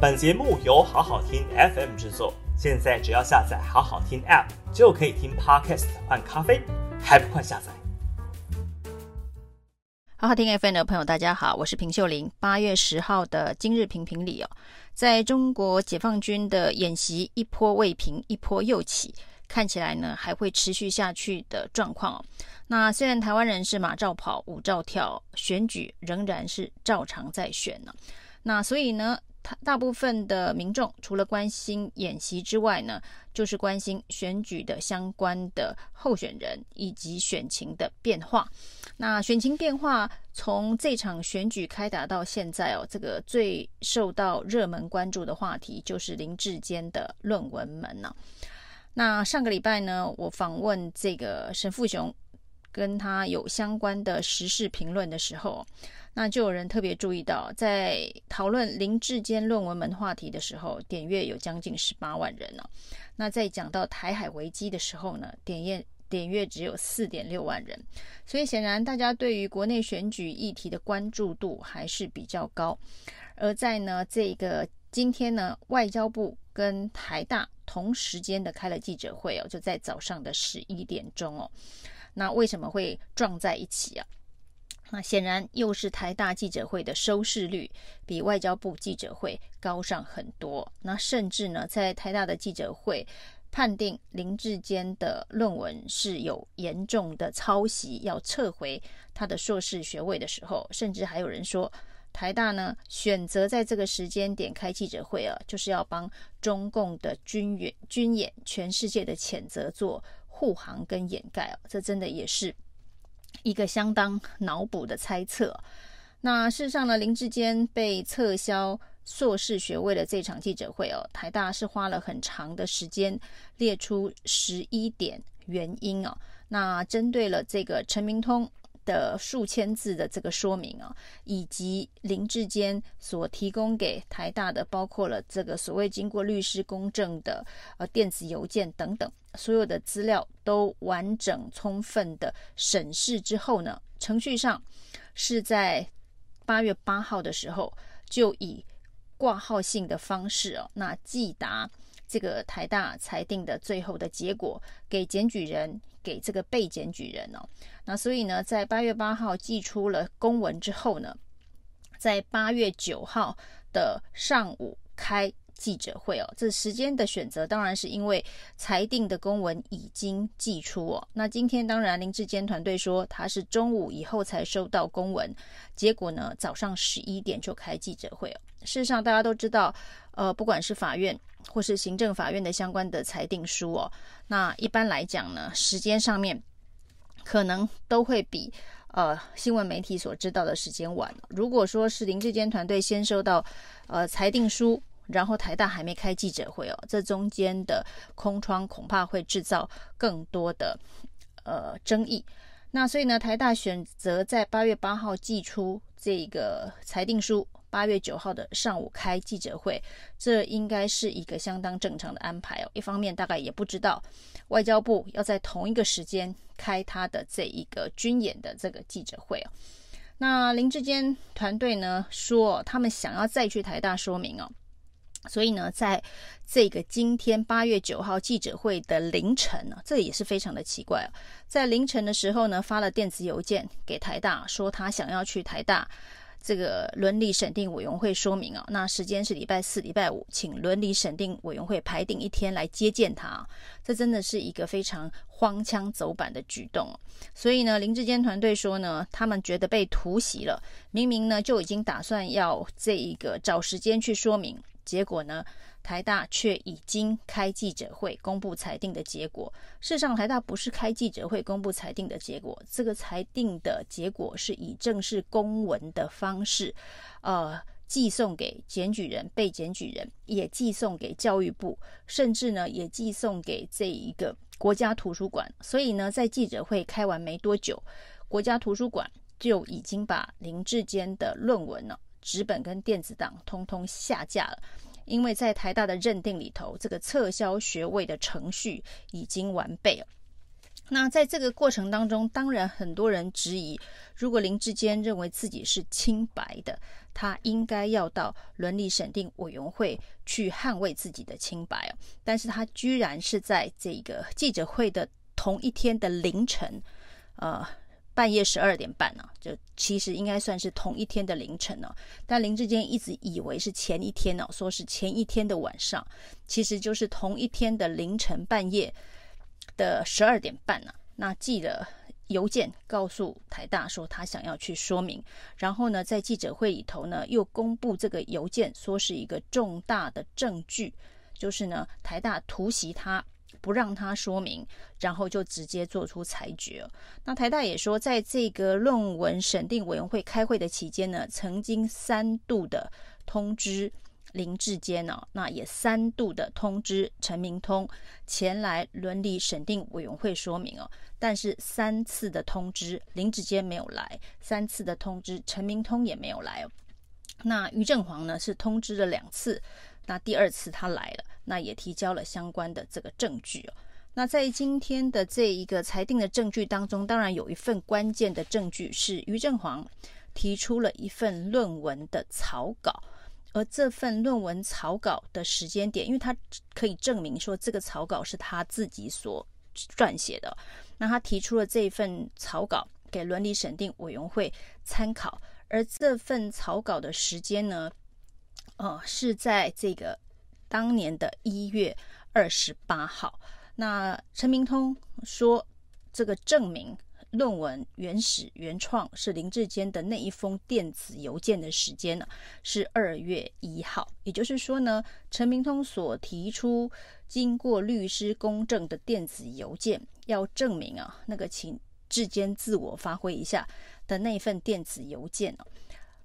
本节目由好好听 FM 制作，现在只要下载好好听 App 就可以听 Podcast 换咖啡，还不快下载？好好听 FM 的朋友，大家好，我是平秀玲。八月十号的今日评评里哦，在中国解放军的演习一波未平，一波又起。看起来呢，还会持续下去的状况哦。那虽然台湾人是马照跑，舞照跳，选举仍然是照常在选呢。那所以呢，大部分的民众除了关心演习之外呢，就是关心选举的相关的候选人以及选情的变化。那选情变化从这场选举开打到现在哦，这个最受到热门关注的话题就是林志坚的论文门呢。那上个礼拜呢，我访问这个沈富雄，跟他有相关的时事评论的时候，那就有人特别注意到，在讨论林志坚论文门话题的时候，点阅有将近十八万人呢。那在讲到台海危机的时候呢，点阅点阅只有四点六万人。所以显然，大家对于国内选举议题的关注度还是比较高。而在呢，这个今天呢，外交部跟台大。同时间的开了记者会哦，就在早上的十一点钟哦。那为什么会撞在一起啊？那显然又是台大记者会的收视率比外交部记者会高上很多。那甚至呢，在台大的记者会判定林志坚的论文是有严重的抄袭，要撤回他的硕士学位的时候，甚至还有人说。台大呢，选择在这个时间点开记者会啊，就是要帮中共的军演、军演、全世界的谴责做护航跟掩盖哦，这真的也是一个相当脑补的猜测。那事实上呢，林志坚被撤销硕士学位的这场记者会哦，台大是花了很长的时间列出十一点原因哦，那针对了这个陈明通。的数千字的这个说明啊，以及林志坚所提供给台大的，包括了这个所谓经过律师公证的呃电子邮件等等，所有的资料都完整充分的审视之后呢，程序上是在八月八号的时候就以挂号信的方式哦，那寄达这个台大裁定的最后的结果给检举人。给这个被检举人哦，那所以呢，在八月八号寄出了公文之后呢，在八月九号的上午开记者会哦。这时间的选择当然是因为裁定的公文已经寄出哦。那今天当然林志坚团队说他是中午以后才收到公文，结果呢，早上十一点就开记者会哦。事实上大家都知道，呃，不管是法院。或是行政法院的相关的裁定书哦，那一般来讲呢，时间上面可能都会比呃新闻媒体所知道的时间晚。如果说是林志坚团队先收到呃裁定书，然后台大还没开记者会哦，这中间的空窗恐怕会制造更多的呃争议。那所以呢，台大选择在八月八号寄出这个裁定书。八月九号的上午开记者会，这应该是一个相当正常的安排哦。一方面，大概也不知道外交部要在同一个时间开他的这一个军演的这个记者会哦。那林志坚团队呢说，他们想要再去台大说明哦，所以呢，在这个今天八月九号记者会的凌晨呢，这也是非常的奇怪哦，在凌晨的时候呢，发了电子邮件给台大，说他想要去台大。这个伦理审定委员会说明啊，那时间是礼拜四、礼拜五，请伦理审定委员会排定一天来接见他。这真的是一个非常荒腔走板的举动。所以呢，林志坚团队说呢，他们觉得被突袭了，明明呢就已经打算要这一个找时间去说明，结果呢，台大却已经开记者会公布裁定的结果。事实上，台大不是开记者会公布裁定的结果，这个裁定的结果是以正式公文的方式，呃，寄送给检举人、被检举人，也寄送给教育部，甚至呢，也寄送给这一个国家图书馆。所以呢，在记者会开完没多久，国家图书馆就已经把林志坚的论文呢，纸本跟电子档通通下架了。因为在台大的认定里头，这个撤销学位的程序已经完备了。那在这个过程当中，当然很多人质疑，如果林志坚认为自己是清白的，他应该要到伦理审定委员会去捍卫自己的清白。但是他居然是在这个记者会的同一天的凌晨，呃，半夜十二点半呢，就其实应该算是同一天的凌晨呢。但林志坚一直以为是前一天呢，说是前一天的晚上，其实就是同一天的凌晨半夜的十二点半呢。那记了邮件告诉台大说他想要去说明，然后呢，在记者会里头呢又公布这个邮件，说是一个重大的证据，就是呢台大突袭他。不让他说明，然后就直接做出裁决。那台大也说，在这个论文审定委员会开会的期间呢，曾经三度的通知林志坚呢，那也三度的通知陈明通前来伦理审定委员会说明哦。但是三次的通知林志坚没有来，三次的通知陈明通也没有来哦。那于正煌呢是通知了两次。那第二次他来了，那也提交了相关的这个证据哦。那在今天的这一个裁定的证据当中，当然有一份关键的证据是于正煌提出了一份论文的草稿，而这份论文草稿的时间点，因为他可以证明说这个草稿是他自己所撰写的，那他提出了这一份草稿给伦理审定委员会参考，而这份草稿的时间呢？哦，是在这个当年的一月二十八号。那陈明通说，这个证明论文原始原创是林志坚的那一封电子邮件的时间呢，是二月一号。也就是说呢，陈明通所提出经过律师公证的电子邮件，要证明啊，那个请志坚自我发挥一下的那份电子邮件哦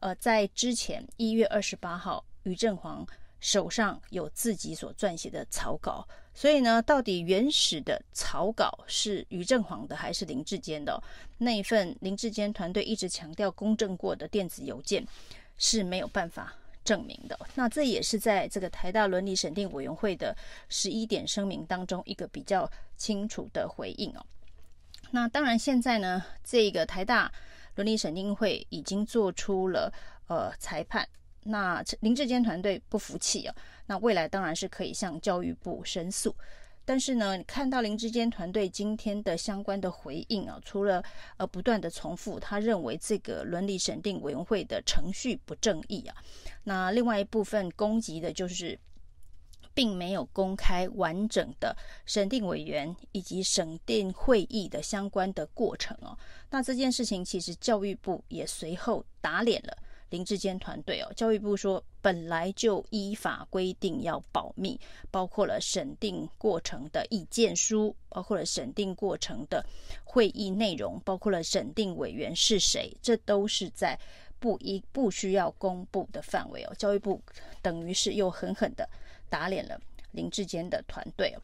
呃，在之前一月二十八号。于正煌手上有自己所撰写的草稿，所以呢，到底原始的草稿是于正煌的还是林志坚的？那一份林志坚团队一直强调公证过的电子邮件是没有办法证明的。那这也是在这个台大伦理审定委员会的十一点声明当中一个比较清楚的回应哦。那当然，现在呢，这个台大伦理审定会已经做出了呃裁判。那林志坚团队不服气啊，那未来当然是可以向教育部申诉。但是呢，看到林志坚团队今天的相关的回应啊，除了呃不断的重复他认为这个伦理审定委员会的程序不正义啊，那另外一部分攻击的就是并没有公开完整的审定委员以及审定会议的相关的过程哦。那这件事情其实教育部也随后打脸了。林志坚团队哦，教育部说本来就依法规定要保密，包括了审定过程的意见书，包括了审定过程的会议内容，包括了审定委员是谁，这都是在不一不需要公布的范围哦。教育部等于是又狠狠的打脸了林志坚的团队。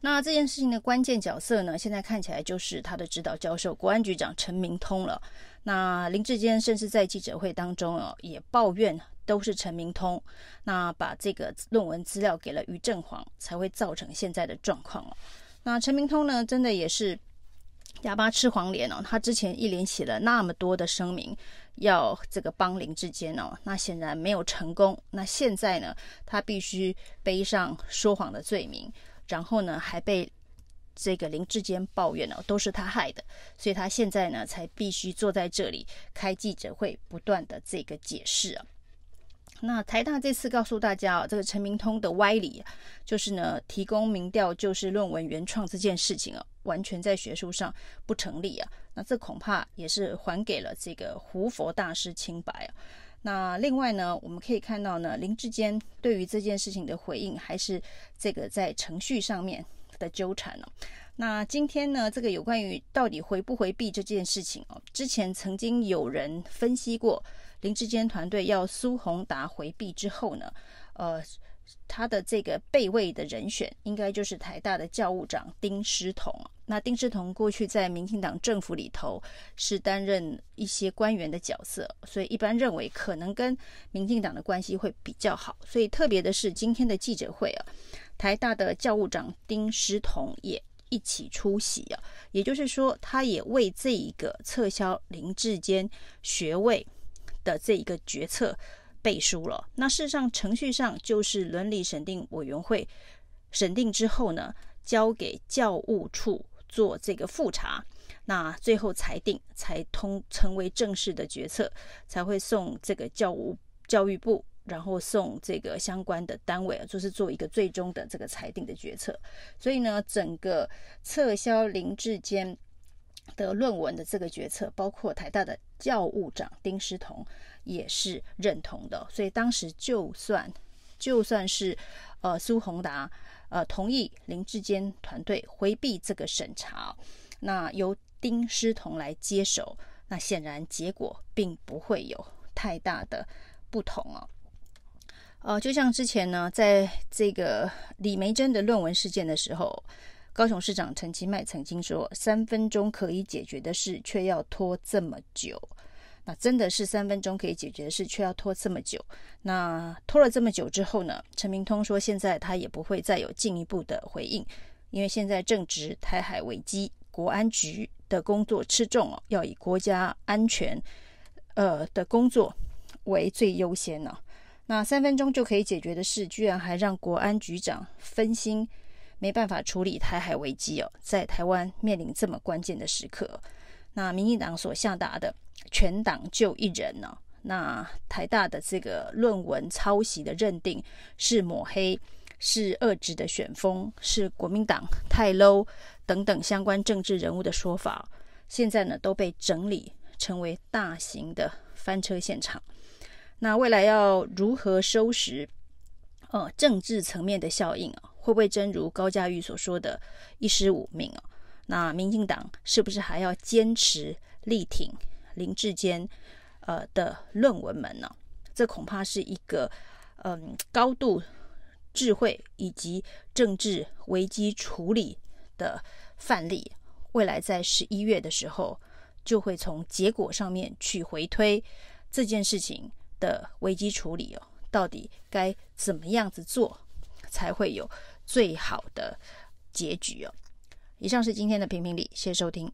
那这件事情的关键角色呢，现在看起来就是他的指导教授国安局长陈明通了。那林志坚甚至在记者会当中哦，也抱怨都是陈明通，那把这个论文资料给了于正煌，才会造成现在的状况哦。那陈明通呢，真的也是哑巴吃黄连哦。他之前一连写了那么多的声明，要这个帮林志坚哦，那显然没有成功。那现在呢，他必须背上说谎的罪名。然后呢，还被这个林志坚抱怨哦，都是他害的，所以他现在呢才必须坐在这里开记者会，不断的这个解释啊。那台大这次告诉大家啊，这个陈明通的歪理就是呢，提供民调就是论文原创这件事情哦，完全在学术上不成立啊。那这恐怕也是还给了这个胡佛大师清白啊。那另外呢，我们可以看到呢，林志坚对于这件事情的回应，还是这个在程序上面的纠缠哦。那今天呢，这个有关于到底回不回避这件事情哦，之前曾经有人分析过，林志坚团队要苏宏达回避之后呢，呃。他的这个备位的人选，应该就是台大的教务长丁诗彤。那丁诗彤过去在民进党政府里头是担任一些官员的角色，所以一般认为可能跟民进党的关系会比较好。所以特别的是今天的记者会啊，台大的教务长丁诗彤也一起出席啊，也就是说，他也为这一个撤销林志坚学位的这一个决策背书了。那事实上，程序上就是伦理审定委员会审定之后呢，交给教务处做这个复查，那最后裁定才通成为正式的决策，才会送这个教务教育部。然后送这个相关的单位，就是做一个最终的这个裁定的决策。所以呢，整个撤销林志坚的论文的这个决策，包括台大的教务长丁诗彤也是认同的。所以当时就算就算是呃苏宏达呃同意林志坚团队回避这个审查，那由丁诗彤来接手，那显然结果并不会有太大的不同哦。呃，就像之前呢，在这个李梅珍的论文事件的时候，高雄市长陈其迈曾经说：“三分钟可以解决的事，却要拖这么久。”那真的是三分钟可以解决的事，却要拖这么久。那拖了这么久之后呢，陈明通说，现在他也不会再有进一步的回应，因为现在正值台海危机，国安局的工作吃重哦，要以国家安全呃的工作为最优先呢。那三分钟就可以解决的事，居然还让国安局长分心，没办法处理台海危机哦，在台湾面临这么关键的时刻，那民进党所下达的全党就一人呢？那台大的这个论文抄袭的认定是抹黑，是遏制的选风，是国民党太 low 等等相关政治人物的说法，现在呢都被整理成为大型的翻车现场。那未来要如何收拾？呃，政治层面的效应啊，会不会真如高嘉瑜所说的“一尸五命”哦？那民进党是不是还要坚持力挺林志坚呃的论文门呢？这恐怕是一个嗯、高度智慧以及政治危机处理的范例。未来在十一月的时候，就会从结果上面去回推这件事情。的危机处理哦，到底该怎么样子做才会有最好的结局哦？以上是今天的评评理，谢谢收听。